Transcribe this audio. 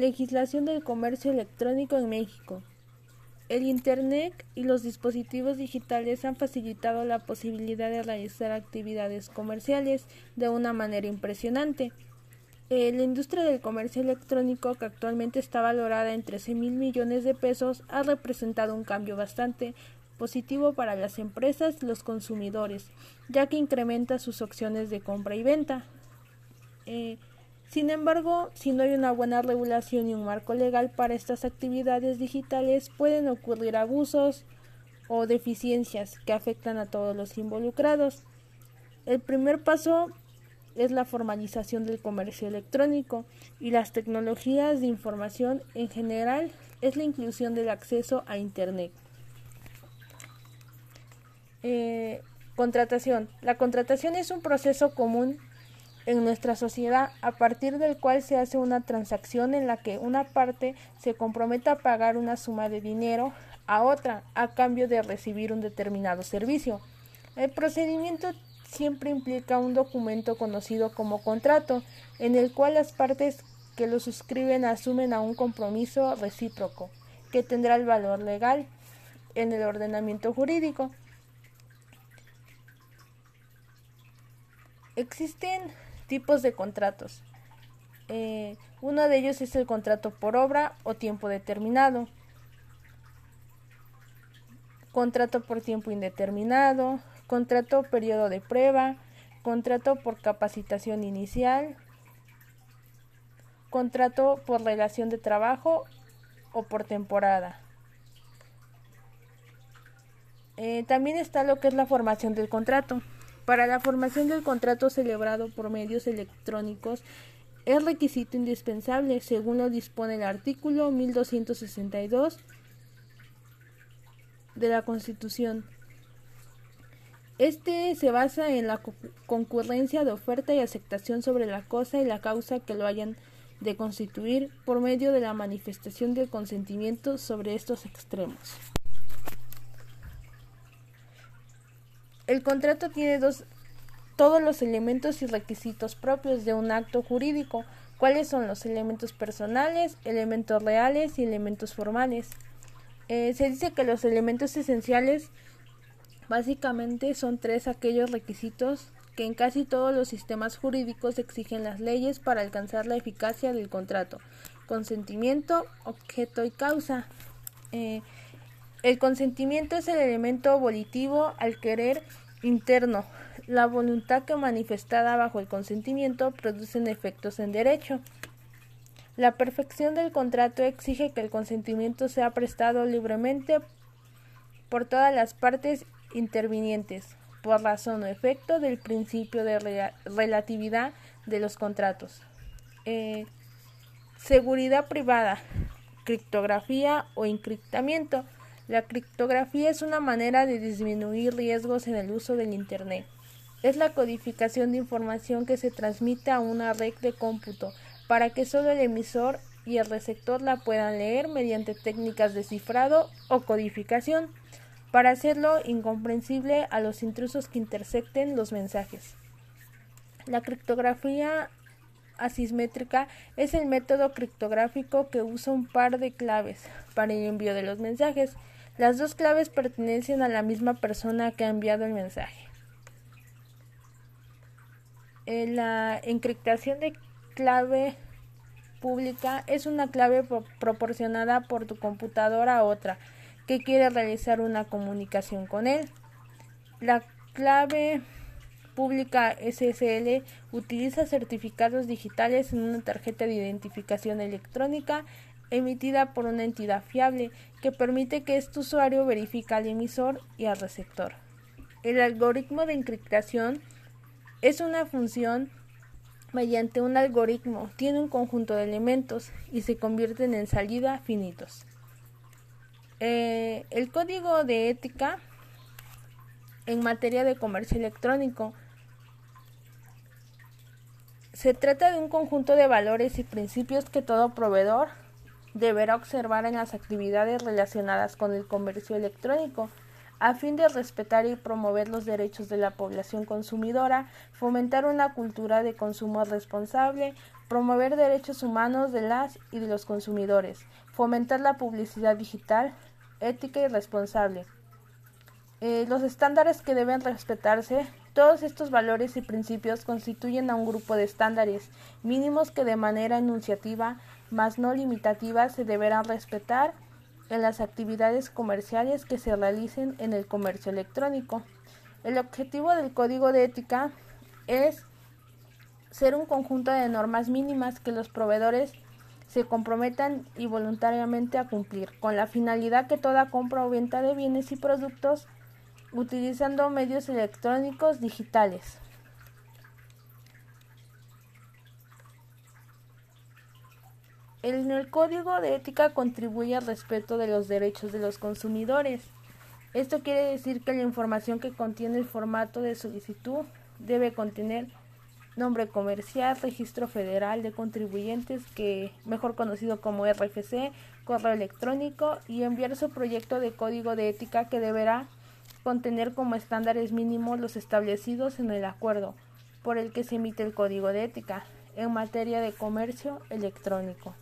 Legislación del comercio electrónico en México. El Internet y los dispositivos digitales han facilitado la posibilidad de realizar actividades comerciales de una manera impresionante. Eh, la industria del comercio electrónico, que actualmente está valorada en 13 mil millones de pesos, ha representado un cambio bastante positivo para las empresas y los consumidores, ya que incrementa sus opciones de compra y venta. Eh, sin embargo, si no hay una buena regulación y un marco legal para estas actividades digitales, pueden ocurrir abusos o deficiencias que afectan a todos los involucrados. El primer paso es la formalización del comercio electrónico y las tecnologías de información en general es la inclusión del acceso a Internet. Eh, contratación. La contratación es un proceso común en nuestra sociedad a partir del cual se hace una transacción en la que una parte se compromete a pagar una suma de dinero a otra a cambio de recibir un determinado servicio. El procedimiento siempre implica un documento conocido como contrato, en el cual las partes que lo suscriben asumen a un compromiso recíproco, que tendrá el valor legal en el ordenamiento jurídico. Existen Tipos de contratos. Eh, uno de ellos es el contrato por obra o tiempo determinado. Contrato por tiempo indeterminado. Contrato periodo de prueba. Contrato por capacitación inicial. Contrato por relación de trabajo o por temporada. Eh, también está lo que es la formación del contrato. Para la formación del contrato celebrado por medios electrónicos es requisito indispensable, según lo dispone el artículo 1262 de la Constitución. Este se basa en la concurrencia de oferta y aceptación sobre la cosa y la causa que lo hayan de constituir por medio de la manifestación del consentimiento sobre estos extremos. El contrato tiene dos, todos los elementos y requisitos propios de un acto jurídico. ¿Cuáles son los elementos personales, elementos reales y elementos formales? Eh, se dice que los elementos esenciales básicamente son tres aquellos requisitos que en casi todos los sistemas jurídicos exigen las leyes para alcanzar la eficacia del contrato. Consentimiento, objeto y causa. Eh, el consentimiento es el elemento volitivo al querer interno. La voluntad que manifestada bajo el consentimiento producen efectos en derecho. La perfección del contrato exige que el consentimiento sea prestado libremente por todas las partes intervinientes, por razón o efecto del principio de relatividad de los contratos. Eh, seguridad privada, criptografía o encriptamiento. La criptografía es una manera de disminuir riesgos en el uso del Internet. Es la codificación de información que se transmite a una red de cómputo para que solo el emisor y el receptor la puedan leer mediante técnicas de cifrado o codificación para hacerlo incomprensible a los intrusos que intersecten los mensajes. La criptografía asimétrica es el método criptográfico que usa un par de claves para el envío de los mensajes las dos claves pertenecen a la misma persona que ha enviado el mensaje. la encriptación de clave pública es una clave proporcionada por tu computadora a otra que quiere realizar una comunicación con él. La clave pública SSL utiliza certificados digitales en una tarjeta de identificación electrónica emitida por una entidad fiable que permite que este usuario verifique al emisor y al receptor. El algoritmo de encriptación es una función mediante un algoritmo, tiene un conjunto de elementos y se convierten en salida finitos. Eh, el código de ética en materia de comercio electrónico se trata de un conjunto de valores y principios que todo proveedor deberá observar en las actividades relacionadas con el comercio electrónico, a fin de respetar y promover los derechos de la población consumidora, fomentar una cultura de consumo responsable, promover derechos humanos de las y de los consumidores, fomentar la publicidad digital, ética y responsable. Eh, los estándares que deben respetarse, todos estos valores y principios constituyen a un grupo de estándares mínimos que de manera enunciativa, mas no limitativa, se deberán respetar en las actividades comerciales que se realicen en el comercio electrónico. El objetivo del código de ética es ser un conjunto de normas mínimas que los proveedores se comprometan y voluntariamente a cumplir, con la finalidad que toda compra o venta de bienes y productos utilizando medios electrónicos digitales. En el código de ética contribuye al respeto de los derechos de los consumidores. Esto quiere decir que la información que contiene el formato de solicitud debe contener nombre comercial, registro federal de contribuyentes, que mejor conocido como RFC, correo electrónico y enviar su proyecto de código de ética que deberá contener como estándares mínimos los establecidos en el acuerdo por el que se emite el código de ética en materia de comercio electrónico.